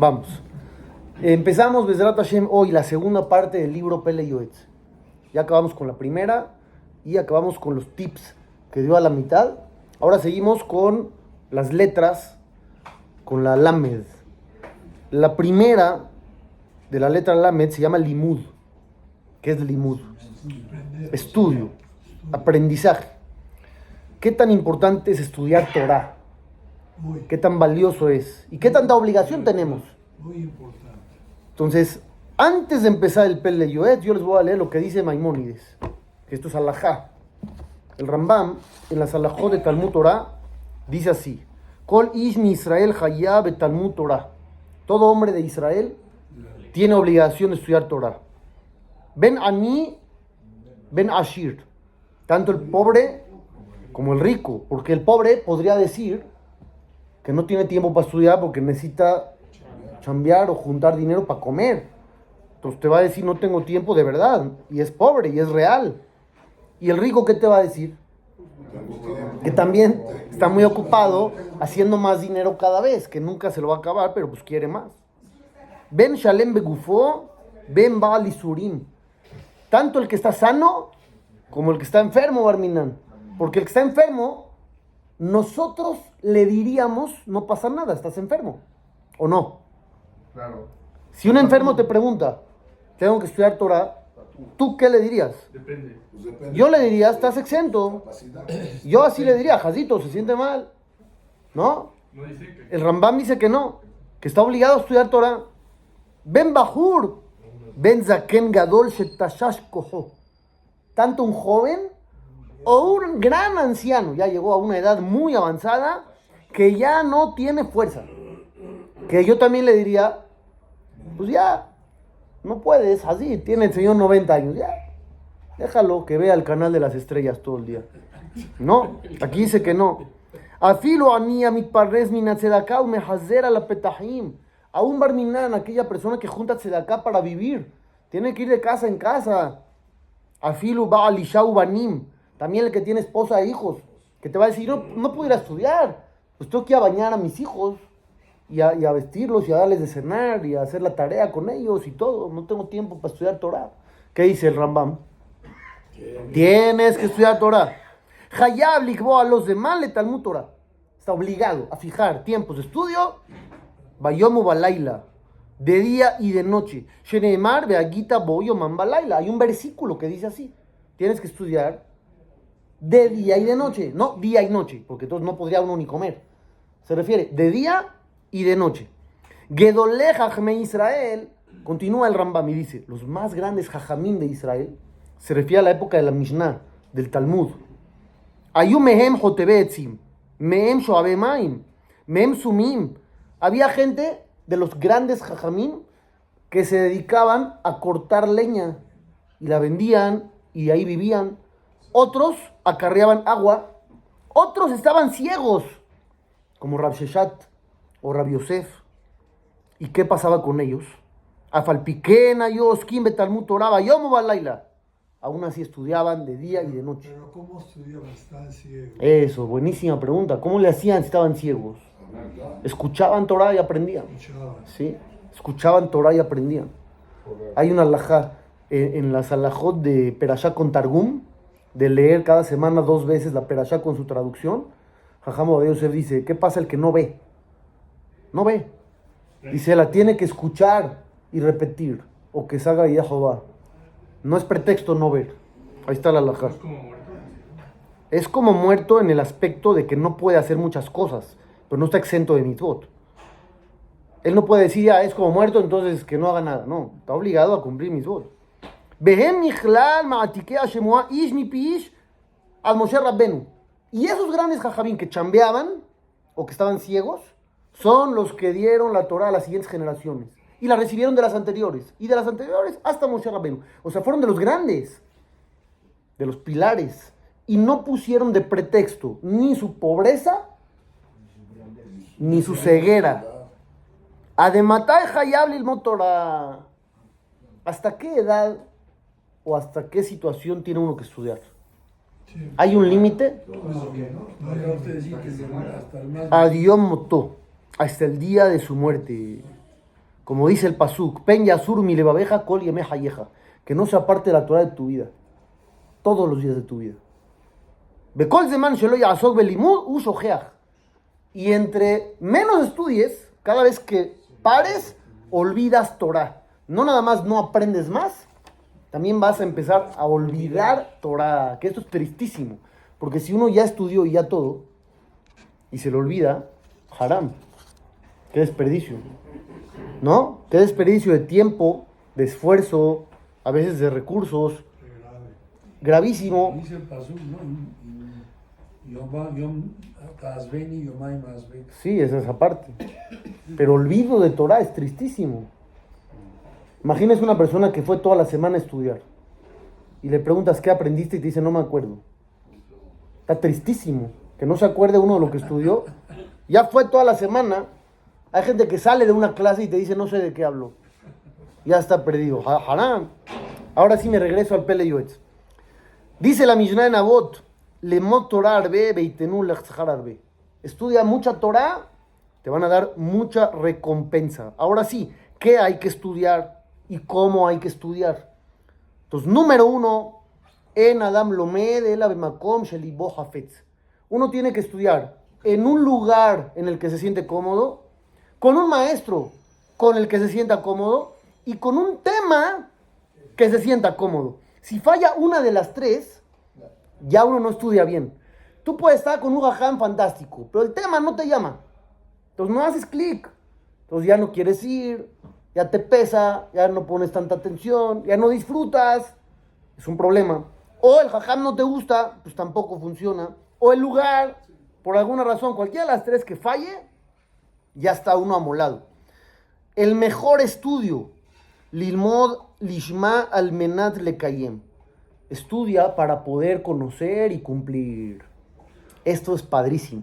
Vamos. Empezamos, Besrat Hashem, hoy la segunda parte del libro Pele Yoetz. Ya acabamos con la primera y acabamos con los tips que dio a la mitad. Ahora seguimos con las letras, con la Lamed. La primera de la letra Lamed se llama Limud. ¿Qué es Limud? Estudio, aprendizaje. ¿Qué tan importante es estudiar Torah? ¿Qué tan valioso es? ¿Y qué tanta obligación tenemos? Muy importante. Entonces, antes de empezar el Pele Yoet, yo les voy a leer lo que dice Maimónides, que esto es alajá. El Rambam, en la Salahot de Talmud Torah, dice así: Kol Ishmi Israel Hayab Talmud Torah. Todo hombre de Israel tiene obligación de estudiar Torah. Ven Ani, ven Ashir. Tanto el pobre como el rico. Porque el pobre podría decir que no tiene tiempo para estudiar porque necesita chambear o juntar dinero para comer. Entonces te va a decir, no tengo tiempo de verdad. Y es pobre y es real. ¿Y el rico qué te va a decir? Que también está muy ocupado haciendo más dinero cada vez, que nunca se lo va a acabar, pero pues quiere más. Ben Shalem Begufo, Ben Baal Isurim. Tanto el que está sano como el que está enfermo, Barminan. Porque el que está enfermo, nosotros le diríamos, no pasa nada, estás enfermo. ¿O no? Claro. Si un enfermo te pregunta, tengo que estudiar Torah, ¿tú qué le dirías? Depende. Pues depende Yo le diría, estás exento. Yo así le diría, Jazito, se siente mal. ¿No? No dice que. El Rambam dice que no, que está obligado a estudiar Torah. Ben Bahur, Ben Zaken Gadol Shetashash. Tanto un joven o un gran anciano, ya llegó a una edad muy avanzada, que ya no tiene fuerza. Que yo también le diría, pues ya, no puedes, así, tiene el señor 90 años, ya. Déjalo que vea el canal de las estrellas todo el día. No, aquí dice que no. Afilo anía mi parres mi natzedaká me a la petahim. A un barminan, aquella persona que junta tzedaká para vivir. Tiene que ir de casa en casa. Afilu ba alishau banim. También el que tiene esposa e hijos. Que te va a decir, no, no puedo ir a estudiar. Pues tengo que ir a bañar a mis hijos. Y a, y a vestirlos y a darles de cenar y a hacer la tarea con ellos y todo. No tengo tiempo para estudiar Torah. ¿Qué dice el Rambam? Tienes que estudiar Torah. Hayab a los demás le Talmud Torah. Está obligado a fijar tiempos de estudio. Bayomu balaila. De día y de noche. Sheneemar beagita boyo balaila. Hay un versículo que dice así. Tienes que estudiar de día y de noche. No día y noche, porque entonces no podría uno ni comer. Se refiere de día y de noche. Gedoleh Jajme Israel. Continúa el Rambam y dice, los más grandes jajamín de Israel se refiere a la época de la Mishnah, del Talmud. Ayu mehem jotebetzim, mehem shoabe maim, mehem sumim. Había gente de los grandes jajamín que se dedicaban a cortar leña y la vendían y ahí vivían. Otros acarreaban agua, otros estaban ciegos, como Rab Sheshat o Rab Yosef. ¿Y qué pasaba con ellos? Afalpiquena, Yoskim, Betalmut, Toraba, Yomo Balaila. Aún así estudiaban de día y de noche. Pero ¿cómo estudiaban? Estaban ciegos. Eso, buenísima pregunta. ¿Cómo le hacían si estaban ciegos? Escuchaban Torah y aprendían. Escuchaban. ¿Sí? Escuchaban Torah y aprendían. Hay una alajá en, en las alajot de Perashá con Targum, de leer cada semana dos veces la Perashá con su traducción. Jajamo de Yosef dice, ¿qué pasa el que no ve? No ve. Dice, la tiene que escuchar y repetir, o que salga y Jehová. No es pretexto no ver. Ahí está la alajá. Es como muerto. Es como muerto en el aspecto de que no puede hacer muchas cosas, pero no está exento de mitzvot. Él no puede decir, ah, es como muerto, entonces que no haga nada. No, está obligado a cumplir mitzvot. Al Moshe Rabbenu. Y esos grandes jajabín que chambeaban o que estaban ciegos son los que dieron la Torah a las siguientes generaciones. Y la recibieron de las anteriores. Y de las anteriores hasta Moshe Rabbenu. O sea, fueron de los grandes de los pilares y no pusieron de pretexto ni su pobreza ni su ceguera. Adematai Hayab Torah. ¿Hasta qué edad o hasta qué situación tiene uno que estudiar? Sí. ¿Hay un límite? Decía que hasta el más. Adiós Motó, hasta el día de su muerte. Como dice el Pasuk, Pen Yasur mi levabeja kol yemeh hayeja", que no se aparte de la Torah de tu vida, todos los días de tu vida. Bekol zeman ya'asok belimud u shojeach. Y entre menos estudies, cada vez que pares, olvidas Torah. No nada más no aprendes más, también vas a empezar a olvidar Torah, que esto es tristísimo. Porque si uno ya estudió y ya todo, y se lo olvida, haram. Qué desperdicio. ¿No? Qué desperdicio de tiempo, de esfuerzo, a veces de recursos. Gravísimo. Sí, esa es esa parte. Pero olvido de Torah es tristísimo. Imagínese una persona que fue toda la semana a estudiar y le preguntas qué aprendiste y te dice no me acuerdo. Está tristísimo que no se acuerde uno de lo que estudió. Ya fue toda la semana. Hay gente que sale de una clase y te dice no sé de qué hablo. Ya está perdido. Ahora sí me regreso al Pele Yoetz. Dice la Mishnah de Nabot, Lemot Torah. Estudia mucha Torah, te van a dar mucha recompensa. Ahora sí, ¿qué hay que estudiar y cómo hay que estudiar? Entonces, número uno, en Adam Lomed el Abemakom Shelibo Hafetz. Uno tiene que estudiar en un lugar en el que se siente cómodo, con un maestro con el que se sienta cómodo y con un tema que se sienta cómodo. Si falla una de las tres, ya uno no estudia bien. Tú puedes estar con un jajam fantástico, pero el tema no te llama. Entonces no haces clic. Entonces ya no quieres ir, ya te pesa, ya no pones tanta atención, ya no disfrutas. Es un problema. O el jajam no te gusta, pues tampoco funciona. O el lugar, por alguna razón, cualquiera de las tres que falle, ya está uno amolado. El mejor estudio, Lilmod Lishma Almenat Lekayem. Estudia para poder conocer y cumplir. Esto es padrísimo.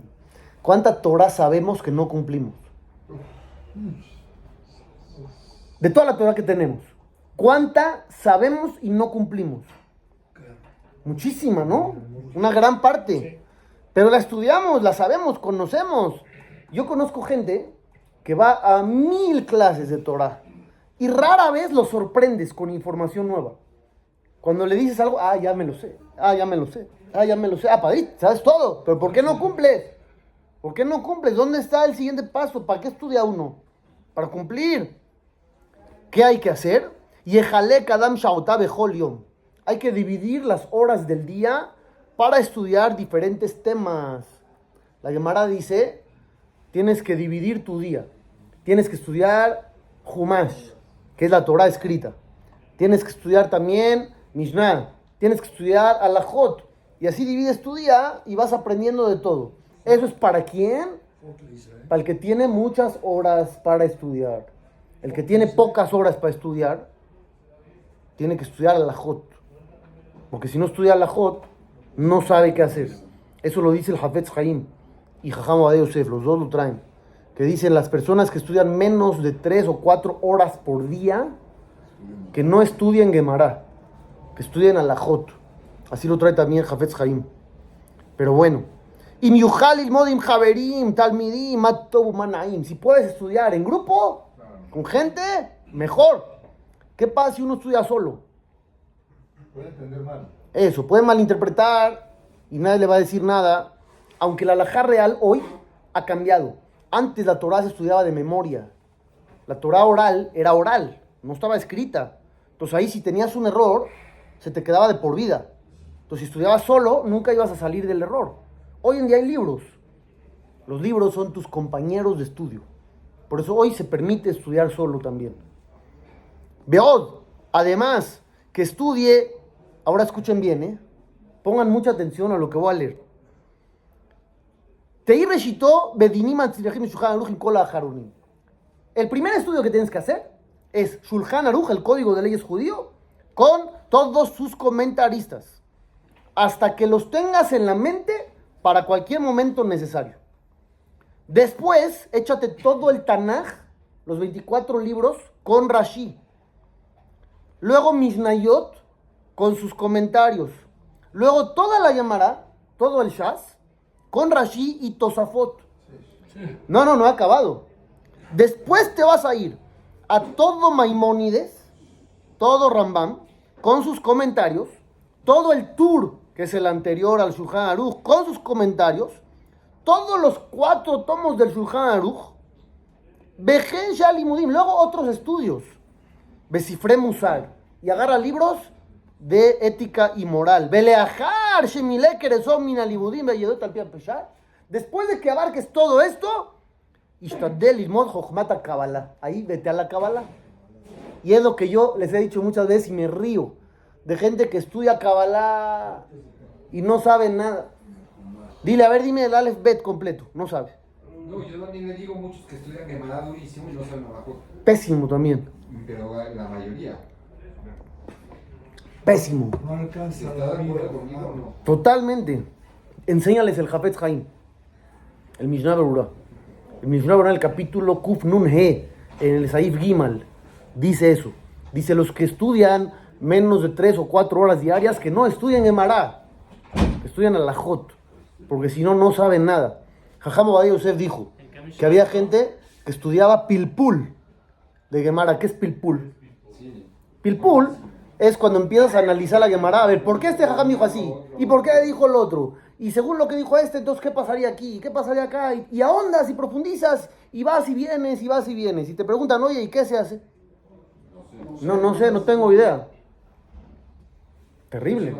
¿Cuánta Torah sabemos que no cumplimos? De toda la Torah que tenemos. ¿Cuánta sabemos y no cumplimos? Muchísima, ¿no? Una gran parte. Pero la estudiamos, la sabemos, conocemos. Yo conozco gente que va a mil clases de Torah y rara vez lo sorprendes con información nueva. Cuando le dices algo, ah, ya me lo sé, ah, ya me lo sé, ah, ya me lo sé, ah, padre, sabes todo, pero ¿por qué no cumples? ¿Por qué no cumples? ¿Dónde está el siguiente paso? ¿Para qué estudia uno? Para cumplir. ¿Qué hay que hacer? Hay que dividir las horas del día para estudiar diferentes temas. La Gemara dice, tienes que dividir tu día. Tienes que estudiar Humash, que es la Torah escrita. Tienes que estudiar también Mishnah. Tienes que estudiar Alajot. Y así divides tu día y vas aprendiendo de todo. ¿Eso es para quién? Para el que tiene muchas horas para estudiar. El que tiene pocas horas para estudiar, tiene que estudiar Alajot. Porque si no estudia Alajot, no sabe qué hacer. Eso lo dice el Hafetz Haim y Jajam Yosef, los dos lo traen. Que dicen las personas que estudian menos de tres o cuatro horas por día, que no estudien Gemara, que estudien Alajot. Así lo trae también Hafetz Haim. Pero bueno. Im yuchal ilmodim javerim, talmidim, manaim. Si puedes estudiar en grupo, con gente, mejor. ¿Qué pasa si uno estudia solo? Puede entender mal. Eso, puede malinterpretar y nadie le va a decir nada. Aunque la alajá real hoy ha cambiado. Antes la Torah se estudiaba de memoria. La Torah oral era oral, no estaba escrita. Entonces ahí si tenías un error, se te quedaba de por vida. Entonces si estudiabas solo, nunca ibas a salir del error. Hoy en día hay libros. Los libros son tus compañeros de estudio. Por eso hoy se permite estudiar solo también. Veod, además, que estudie, ahora escuchen bien, ¿eh? pongan mucha atención a lo que voy a leer. El primer estudio que tienes que hacer es Shulchan Aruch, el código de leyes judío, con todos sus comentaristas, hasta que los tengas en la mente para cualquier momento necesario. Después, échate todo el Tanaj, los 24 libros, con Rashi. Luego Mishnayot, con sus comentarios. Luego toda la Yamara, todo el Shas, con Rashi y Tosafot. No, no, no ha acabado. Después te vas a ir a todo Maimónides, todo Rambam, con sus comentarios, todo el tour, que es el anterior al Shulchan Aruch, con sus comentarios, todos los cuatro tomos del Shulchan Aruch, Bejen Shalimudim, luego otros estudios, Besifre Musar, y agarra libros de ética y moral. Beleajar, Shemile Minalibudim, Beyedot al Peshar. Después de que abarques todo esto, Ishtadel Ilmod Jochmata Kabbalah. Ahí vete a la Kabbalah. Y es lo que yo les he dicho muchas veces y me río de gente que estudia Kabbalah y no sabe nada. Dile, a ver, dime el Aleph Bet completo. No sabe. No, yo también le digo a muchos que estudian Gemara durísimo y no saben Barajot. Pésimo también. Pero la mayoría. Pésimo. No alcanza ¿Está la de acuerdo conmigo o no? Totalmente. Enséñales el Jafetz Haim. El Mishnah Berurah. El Mishnah Berurah, el capítulo Kuf Nun He, en el Saif Gimal, dice eso. Dice los que estudian menos de tres o cuatro horas diarias, que no estudien Gemara, que estudian Alajot, porque si no, no saben nada. Jajam Obadiah Yosef dijo que había gente que estudiaba Pilpul de Gemara. ¿Qué es Pilpul? Pilpul es cuando empiezas a analizar la Gemara, a ver, ¿por qué este jajam dijo así? ¿Y por qué dijo el otro? Y según lo que dijo este, entonces, ¿qué pasaría aquí? ¿Qué pasaría acá? Y, y ahondas y profundizas, y vas y vienes, y vas y vienes. Y te preguntan, oye, ¿y qué se hace? No, no sé, no tengo idea. Terrible.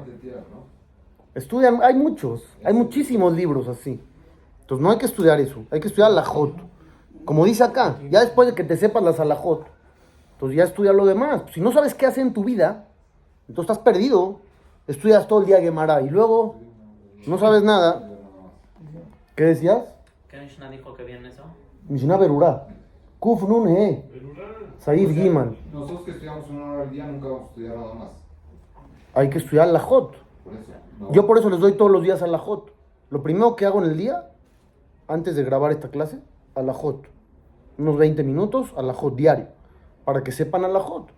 Estudian, hay muchos, hay muchísimos libros así. Entonces no hay que estudiar eso, hay que estudiar la Jot. Como dice acá, ya después de que te sepas las alajot, entonces ya estudia lo demás. Si no sabes qué hacer en tu vida, entonces estás perdido. Estudias todo el día Gemara y luego no sabes nada. ¿Qué decías? ¿Qué Mishnah dijo que viene eso? Mishnah Berurah. Kuf Nun He. Saif Gimal. Nosotros que estudiamos una hora al día nunca vamos a estudiar nada más. Hay que estudiar la Jot. Por eso. No. Yo por eso les doy todos los días a la Jot. Lo primero que hago en el día, antes de grabar esta clase, a la Jot. Unos 20 minutos a la Jot diario. Para que sepan a la Jot.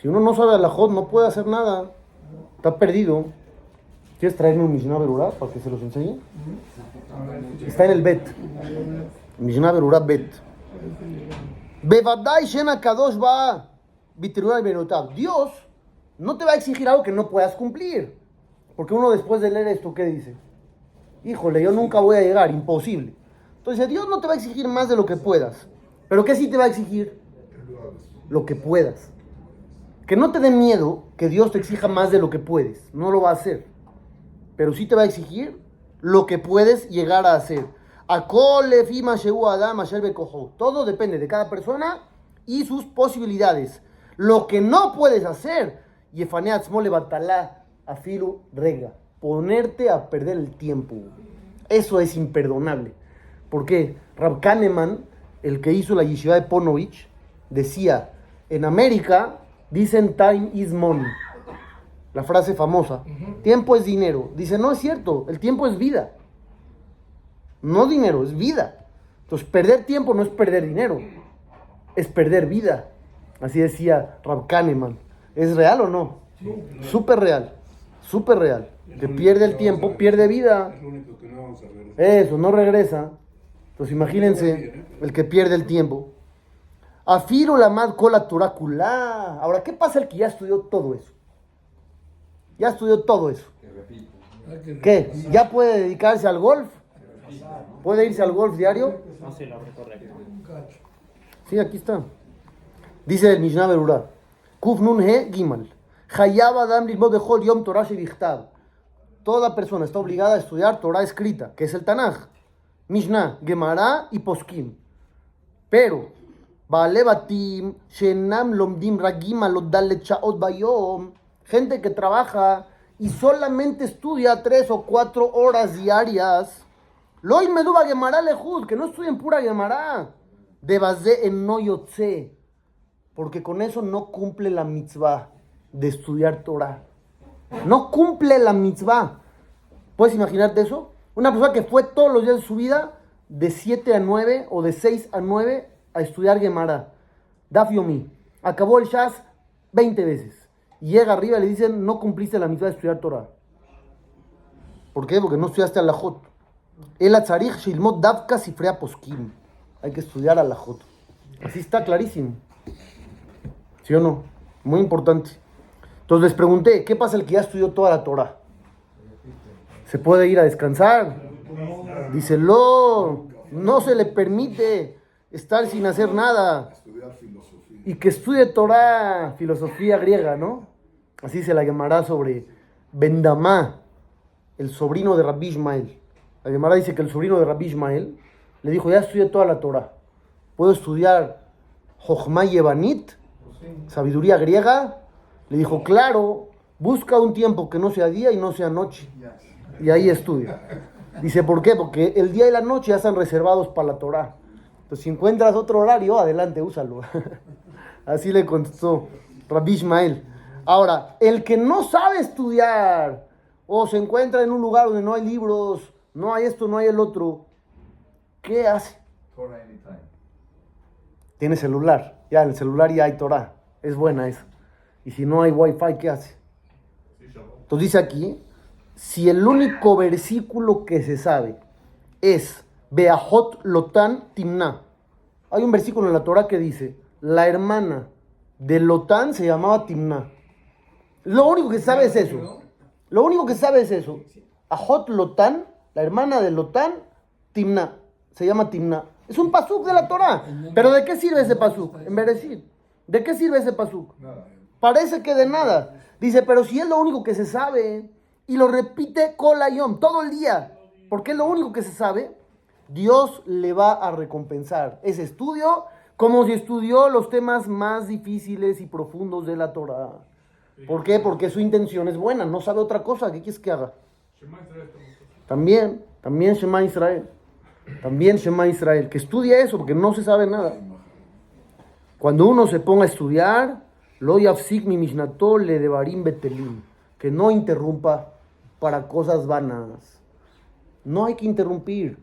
Si uno no sabe a la Jot, no puede hacer nada. Está perdido. ¿Quieres traerme un Mishnah Berurah para que se los enseñe? Está en el Bet. Mishnah Berurah Bet. Bevadai Shena Kadosh va. Dios no te va a exigir algo que no puedas cumplir. Porque uno después de leer esto, ¿qué dice? Híjole, yo nunca voy a llegar, imposible. Entonces Dios no te va a exigir más de lo que puedas. Pero ¿qué sí te va a exigir? Lo que puedas. Que no te dé miedo que Dios te exija más de lo que puedes. No lo va a hacer. Pero sí te va a exigir lo que puedes llegar a hacer. Todo depende de cada persona y sus posibilidades. Lo que no puedes hacer, yefaneat smole batalá afilu rega. Ponerte a perder el tiempo. Eso es imperdonable. ¿Por qué? Rab Kahneman, el que hizo la yeshiva de Ponovich, decía, en América dicen time is money. La frase famosa. Tiempo es dinero. Dice, no es cierto, el tiempo es vida. No dinero, es vida. Entonces, perder tiempo no es perder dinero, es perder vida. Así decía Rab Kahneman. ¿Es real o no? Súper real, súper real. Que pierde el tiempo, pierde vida. Es lo único que no vamos a ver. Eso, no regresa. Entonces imagínense el que pierde el tiempo. Afiro la mad cola turaculá. Ahora, ¿qué pasa el que ya estudió todo eso? Ya estudió todo eso. Que ¿Qué? ¿Ya puede dedicarse al golf? ¿Puede irse al golf diario? No lo correcto. Sí, aquí está. Dice el Mishnah Berurah. Kuf nun he gimal. Hayab adam lilmod bechol yom Torah shebichtav. Toda persona está obligada a estudiar Torah escrita, que es el Tanaj. Mishnah, Gemara y Poskim. Pero, Baalebatim, Shenam lomdim ragim alodal chaot bayom. Gente que trabaja y solamente estudia tres o cuatro horas diarias. Loy meduba Gemara lejud, que no estudien pura Gemara. De base en no yotze. Porque con eso no cumple la mitzvah de estudiar Torah. No cumple la mitzvah. ¿Puedes imaginarte eso? Una persona que fue todos los días de su vida de 7 a 9 o de 6 a 9 a estudiar Gemara. Daf Yomi. Acabó el Shas 20 veces. Y llega arriba y le dicen, no cumpliste la mitzvah de estudiar Torah. ¿Por qué? Porque no estudiaste Alajot. El Atzarich Shilmot Davka Sifrea Poskim. Hay que estudiar Alajot. Así está clarísimo. ¿Sí o no? Muy importante. Entonces les pregunté, ¿qué pasa el que ya estudió toda la Torah? ¿Se puede ir a descansar? Dice, no, no se le permite estar sin hacer nada. Y que estudie Torah, filosofía griega, ¿no? Así se la llamará sobre Bendamá, el sobrino de Rabbi Ismael. La Gemara dice que el sobrino de Rabbi Ismael le dijo, ya estudié toda la Torah. ¿Puedo estudiar Jochma Yevanit, sabiduría griega? Le dijo, claro, busca un tiempo que no sea día y no sea noche. Y ahí estudia. Dice, ¿por qué? Porque el día y la noche ya están reservados para la Torah. Entonces, si encuentras otro horario, adelante, úsalo. Así le contestó Rabbi Ismael. Ahora, el que no sabe estudiar o se encuentra en un lugar donde no hay libros, no hay esto, no hay el otro, ¿qué hace? Torah anytime. Tiene celular. Ya, en el celular ya hay Torah. Es buena esa. Y si no hay wifi, ¿qué hace? Entonces dice aquí, si el único versículo que se sabe es Beahot Lotan Timna. Hay un versículo en la Torah que dice, la hermana de Lotán se llamaba Timna. Lo único que sabe es eso. Lo único que sabe es eso. Ahot Lotán, la hermana de Lotán, Timna. Se llama Timna. Es un pasuk de la Torah. Pero ¿de qué sirve ese pasuk? En Bereshit. ¿De qué sirve ese pasuk? Parece que de nada. Dice, pero si es lo único que se sabe y lo repite colayón todo el día, porque es lo único que se sabe, Dios le va a recompensar ese estudio como si estudió los temas más difíciles y profundos de la Torah. ¿Por qué? Porque su intención es buena, no sabe otra cosa. ¿Qué quieres que haga? También, también Shema Israel. También Shema Israel. Que estudie eso porque no se sabe nada. Cuando uno se ponga a estudiar, lo yafsik mi mishnato le devarim betelim. Que no interrumpa para cosas vanas. No hay que interrumpir.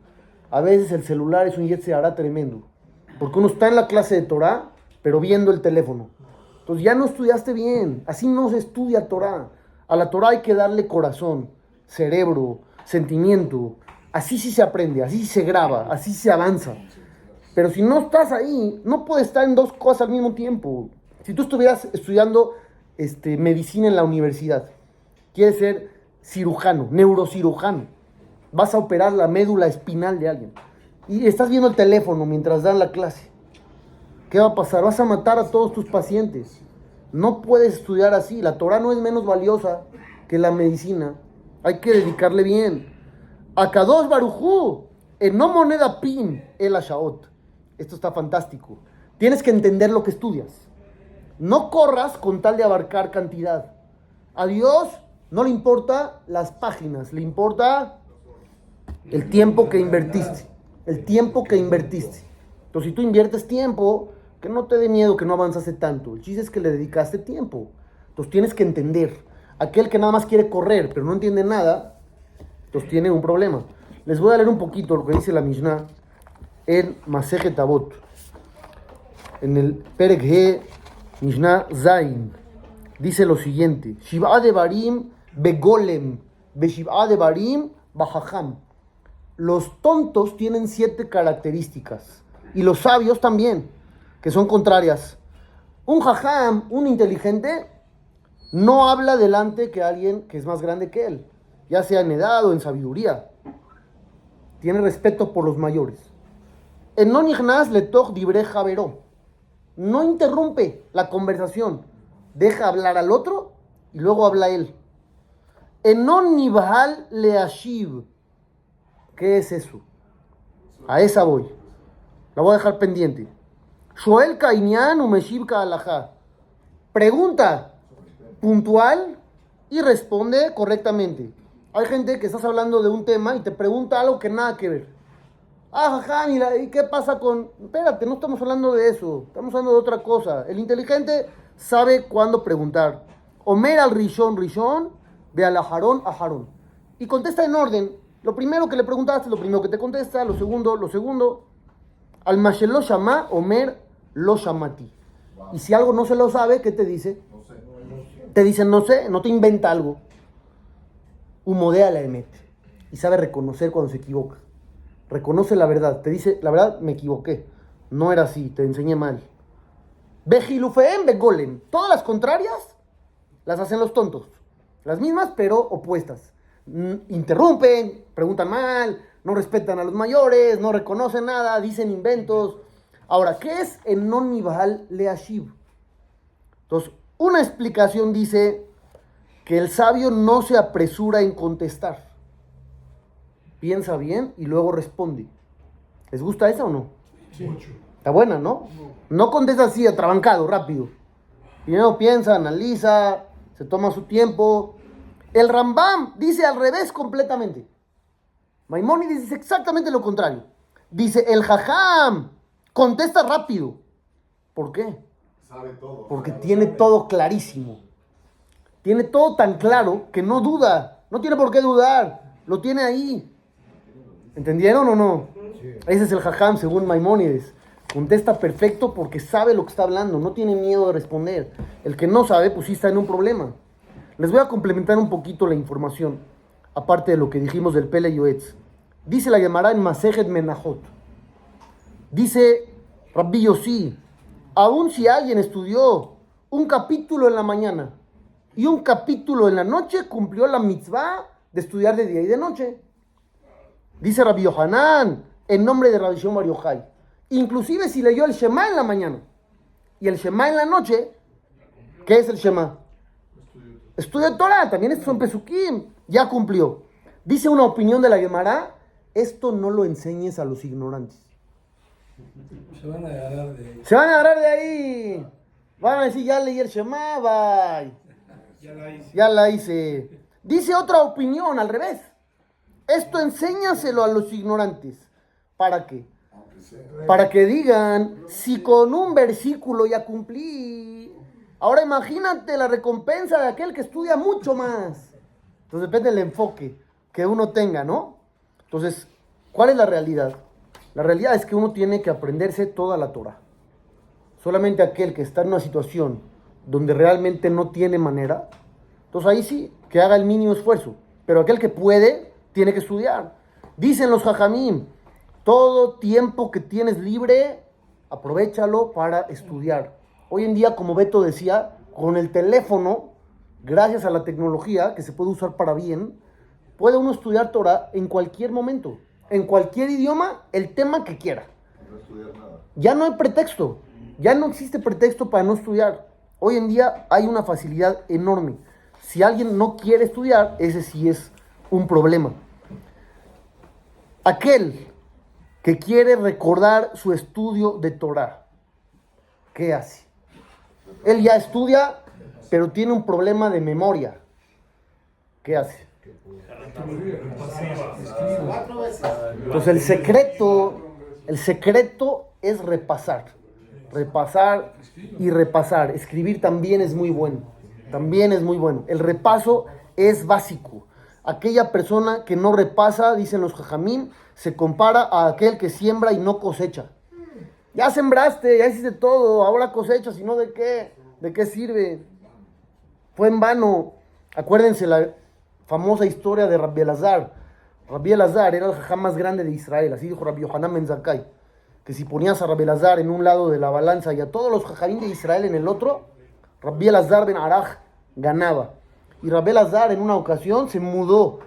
A veces el celular es un hará tremendo. Porque uno está en la clase de Torah, pero viendo el teléfono. Entonces ya no estudiaste bien. Así no se estudia Torah. A la Torah hay que darle corazón, cerebro, sentimiento. Así sí se aprende, así se graba, así se avanza. Pero si no estás ahí, no puedes estar en dos cosas al mismo tiempo. Si tú estuvieras estudiando este, medicina en la universidad, quieres ser cirujano, neurocirujano, vas a operar la médula espinal de alguien y estás viendo el teléfono mientras dan la clase. ¿Qué va a pasar? Vas a matar a todos tus pacientes. No puedes estudiar así. La Torah no es menos valiosa que la medicina. Hay que dedicarle bien. Akadosh Barujú, en no moneda pin, el ashaot. Esto está fantástico. Tienes que entender lo que estudias. No corras con tal de abarcar cantidad. A Dios no le importa las páginas, le importa el tiempo que invertiste. El tiempo que invertiste. Entonces, si tú inviertes tiempo, que no te dé miedo que no avanzaste tanto. El chiste es que le dedicaste tiempo. Entonces, tienes que entender. Aquel que nada más quiere correr, pero no entiende nada, entonces tiene un problema. Les voy a leer un poquito lo que dice la Mishnah en Masejet Tabot. En el Perek He, Mishnah Zain. Dice lo siguiente: Shiv'a de Barim begolem, be Shiv'a de Barim bajajam. Los tontos tienen siete características y los sabios también, que son contrarias. Un jajam, un inteligente, no habla delante que alguien que es más grande que él, ya sea en edad o en sabiduría. Tiene respeto por los mayores. En non le javeró. No interrumpe la conversación. Deja hablar al otro y luego habla él. En non nibhal le ashiv. ¿Qué es eso? A esa voy. La voy a dejar pendiente. Shoel Kainian Umeshib Alajá. Pregunta puntual y responde correctamente. Hay gente que estás hablando de un tema y te pregunta algo que nada que ver. Ah, mira, ¿y qué pasa con...? Espérate, no estamos hablando de eso, estamos hablando de otra cosa. El inteligente sabe cuándo preguntar. Omer al Rishon, Rishon, ve al Ajarón, Ajarón. Y contesta en orden. Lo primero que le preguntaste, lo primero que te contesta, lo segundo, lo segundo. Al Mashelo Shama, Omer lo Shamati. Y si algo no se lo sabe, ¿qué te dice? No sé. Te dice, no sé, no te inventa algo. Humodea la emet. Y sabe reconocer cuando se equivoca. Reconoce la verdad. Te dice, la verdad, me equivoqué. No era así, te enseñé mal. Bejilufeem begolem. Todas las contrarias las hacen los tontos. Las mismas, pero opuestas. Mm, Interrumpen, preguntan mal, no respetan a los mayores, no reconocen nada, dicen inventos. Ahora, ¿qué es en non nibal leashiv? Entonces, una explicación dice que el sabio no se apresura en contestar. Piensa bien y luego responde. ¿Les gusta esa o no? Está buena, ¿no? No contesta así, atrabancado, rápido. Primero piensa, analiza, se toma su tiempo. El Rambam dice al revés completamente. Maimónides dice exactamente lo contrario. Dice, el Jajam contesta rápido. ¿Por qué? Sabe todo. Porque sabe, tiene sabe. todo clarísimo. Tiene todo tan claro que no duda. No tiene por qué dudar. Lo tiene ahí. ¿Entendieron o no? Ese es el jajam según Maimónides. Contesta perfecto porque sabe lo que está hablando. No tiene miedo de responder. El que no sabe, pues sí está en un problema. Les voy a complementar un poquito la información. Aparte de lo que dijimos del Pele Yoetz. Dice la llamará en Masejet Menahot. Dice Rabbi Yossi, aun si alguien estudió un capítulo en la mañana y un capítulo en la noche, cumplió la mitzvah de estudiar de día y de noche. Dice Rabbi Yohanan, en nombre de Rabbi Shimon Yochai. Inclusive si leyó el Shema en la mañana y el Shema en la noche, ¿qué es el Shema? Estudio Torah, también estos son pesukim, ya cumplió. Dice una opinión de la Gemara, esto no lo enseñes a los ignorantes. Se van a agarrar de ahí. Se van a agarrar de ahí. Van a decir, ya leí el Shema, bye. Ya la hice. Ya la hice. Dice otra opinión, al revés. Esto enséñaselo a los ignorantes. ¿Para qué? Para que digan, si con un versículo ya cumplí. Ahora imagínate la recompensa de aquel que estudia mucho más. Entonces depende del enfoque que uno tenga, ¿no? Entonces, ¿cuál es la realidad? La realidad es que uno tiene que aprenderse toda la Torah. Solamente aquel que está en una situación donde realmente no tiene manera, entonces ahí sí, que haga el mínimo esfuerzo. Pero aquel que puede, tiene que estudiar. Dicen los jajamim, todo tiempo que tienes libre, aprovechalo para estudiar. Hoy en día, como Beto decía, con el teléfono, gracias a la tecnología que se puede usar para bien, puede uno estudiar Torah en cualquier momento, en cualquier idioma, el tema que quiera. No estudiar nada. Ya no hay pretexto, ya no existe pretexto para no estudiar. Hoy en día hay una facilidad enorme. Si alguien no quiere estudiar, ese sí es un problema. Aquel que quiere recordar su estudio de Torah, ¿qué hace? Él ya estudia, pero tiene un problema de memoria. ¿Qué hace? Entonces el secreto, el secreto es repasar, repasar y repasar. Escribir también es muy bueno, también es muy bueno. El repaso es básico. Aquella persona que no repasa, dicen los jajamín, se compara a aquel que siembra y no cosecha. Ya sembraste, ya hiciste todo, ahora cosechas, y no de qué, de qué sirve. Fue en vano. Acuérdense la famosa historia de Rabbi Elazar. Rabbi Elazar era el jajam más grande de Israel, así dijo Rabbi Yohanan Ben Zakkai, que si ponías a Rabbi Elazar en un lado de la balanza y a todos los jajamín de Israel en el otro, Rabbi Elazar Ben Araj ganaba. Y Rabbi Elazar en una ocasión se mudó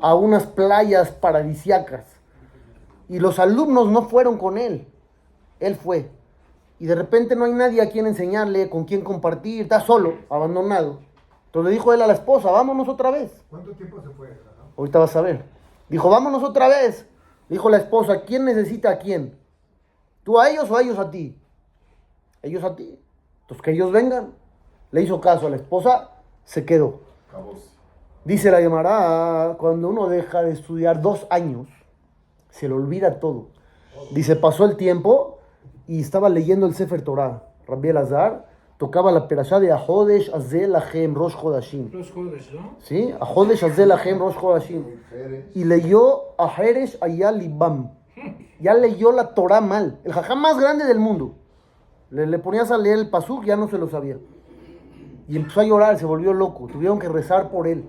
a unas playas paradisiacas y los alumnos no fueron con él, él fue. Y de repente no hay nadie a quien enseñarle, con quien compartir, está solo, abandonado. Entonces le dijo él a la esposa, vámonos otra vez. ¿Cuánto tiempo se fue? Jajam? Ahorita vas a ver. Dijo, vámonos otra vez. Dijo la esposa, ¿quién necesita a quién? ¿Tú a ellos o a ellos a ti? Ellos a ti. Entonces que ellos vengan. Le hizo caso a la esposa, se quedó. Dice la Gemara, cuando uno deja de estudiar dos años, se le olvida todo. Dice, pasó el tiempo y estaba leyendo el Sefer Torah. Rabbi Elazar tocaba la perashá de Ahodesh Azel Lachem Rosh Chodashim. ¿Sí? Ahodesh Azel Lachem Rosh Chodashim. Y leyó a Jerez Ayal Libam. Ya leyó la Torah mal. El jajam más grande del mundo. Le, le ponías a leer el pasuk, ya no se lo sabía. Y empezó a llorar, se volvió loco. Tuvieron que rezar por él,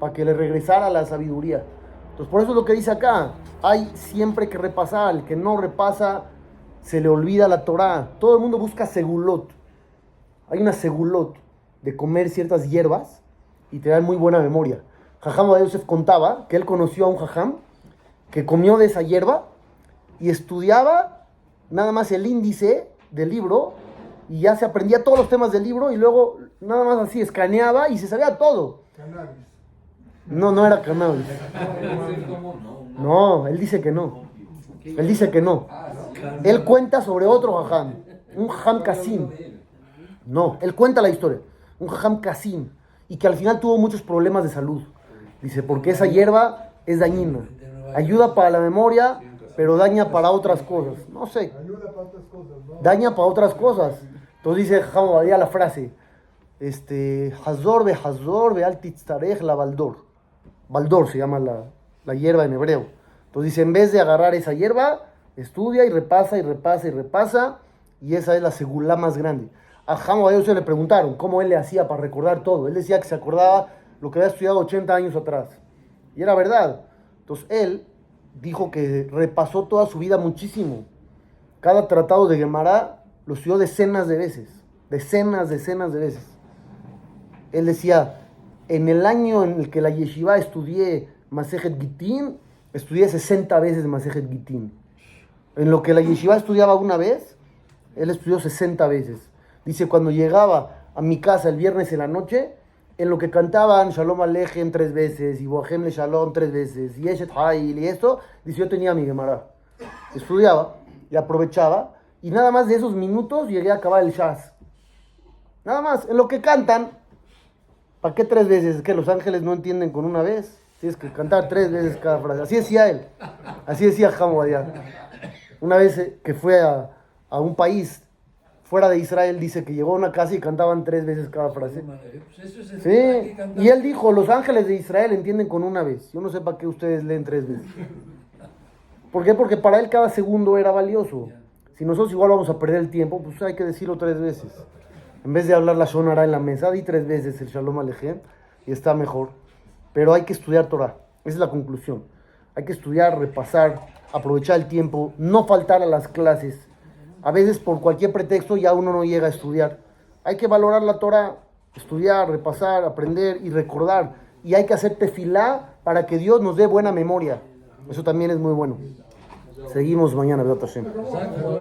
para que le regresara la sabiduría. Entonces, por eso es lo que dice acá. Hay siempre que repasar. El que no repasa, se le olvida la Torah. Todo el mundo busca segulot. hay una segulot de comer ciertas hierbas y te dan muy buena memoria. Jajam Yosef contaba que él conoció a un jajam que comió de esa hierba y estudiaba nada más el índice del libro y ya se aprendía todos los temas del libro y luego nada más así escaneaba y se sabía todo. Cannabis. No, no era cannabis. No, él dice que no. Él dice que no. Él cuenta sobre otro jajam, un jajam Kasim. No, él cuenta la historia. Un jajam Kasim. Y que al final tuvo muchos problemas de salud. Dice, porque esa hierba es dañina. Ayuda para la memoria, pero daña para otras cosas. No sé, Ayuda para otras cosas, ¿no? daña para otras cosas. Entonces dice Jajam Ovadia la frase, este, Hazor be Hazor be al la baldor. Baldor se llama la, la hierba en hebreo. Entonces dice, en vez de agarrar esa hierba, estudia y repasa y repasa y repasa, y esa es la segulá más grande. A Jajam Ovadia se le preguntaron cómo él le hacía para recordar todo. Él decía que se acordaba lo que había estudiado 80 años atrás. Y era verdad. Entonces él dijo que repasó toda su vida muchísimo. Cada tratado de Gemara lo estudió decenas de veces. Decenas, decenas de veces. Él decía, en el año en el que la yeshiva estudié Masejet Gitin, estudié 60 veces Masejet Gitin. En lo que la yeshiva estudiaba una vez, él estudió 60 veces. Dice, cuando llegaba a mi casa el viernes en la noche, en lo que cantaban Shalom Alejem tres veces, y Boahem Le Shalom tres veces, y Eshet Hail y esto, dice, yo tenía mi Gemara. Estudiaba y aprovechaba, y nada más de esos minutos llegué a acabar el Shaz. Nada más, en lo que cantan, ¿para qué tres veces? Es que los ángeles no entienden con una vez. Tienes que cantar tres veces cada frase. Así decía él. Así decía Hamodia. Una vez eh, que fue a un país fuera de Israel, dice que llegó a una casa y cantaban tres veces cada frase. Pues eso es Sí, y él dijo, los ángeles de Israel entienden con una vez. Yo no sé para qué ustedes leen tres veces. ¿Por qué? Porque para él cada segundo era valioso. Si nosotros igual vamos a perder el tiempo, pues hay que decirlo tres veces. En vez de hablar la Shonara en la mesa, di tres veces el Shalom Alejem y está mejor. Pero hay que estudiar Torah. Esa es la conclusión. Hay que estudiar, repasar, aprovechar el tiempo, no faltar a las clases. A veces por cualquier pretexto ya uno no llega a estudiar. Hay que valorar la Torah, estudiar, repasar, aprender y recordar. Y hay que hacer tefilá para que Dios nos dé buena memoria. Eso también es muy bueno. Seguimos mañana. Exacto.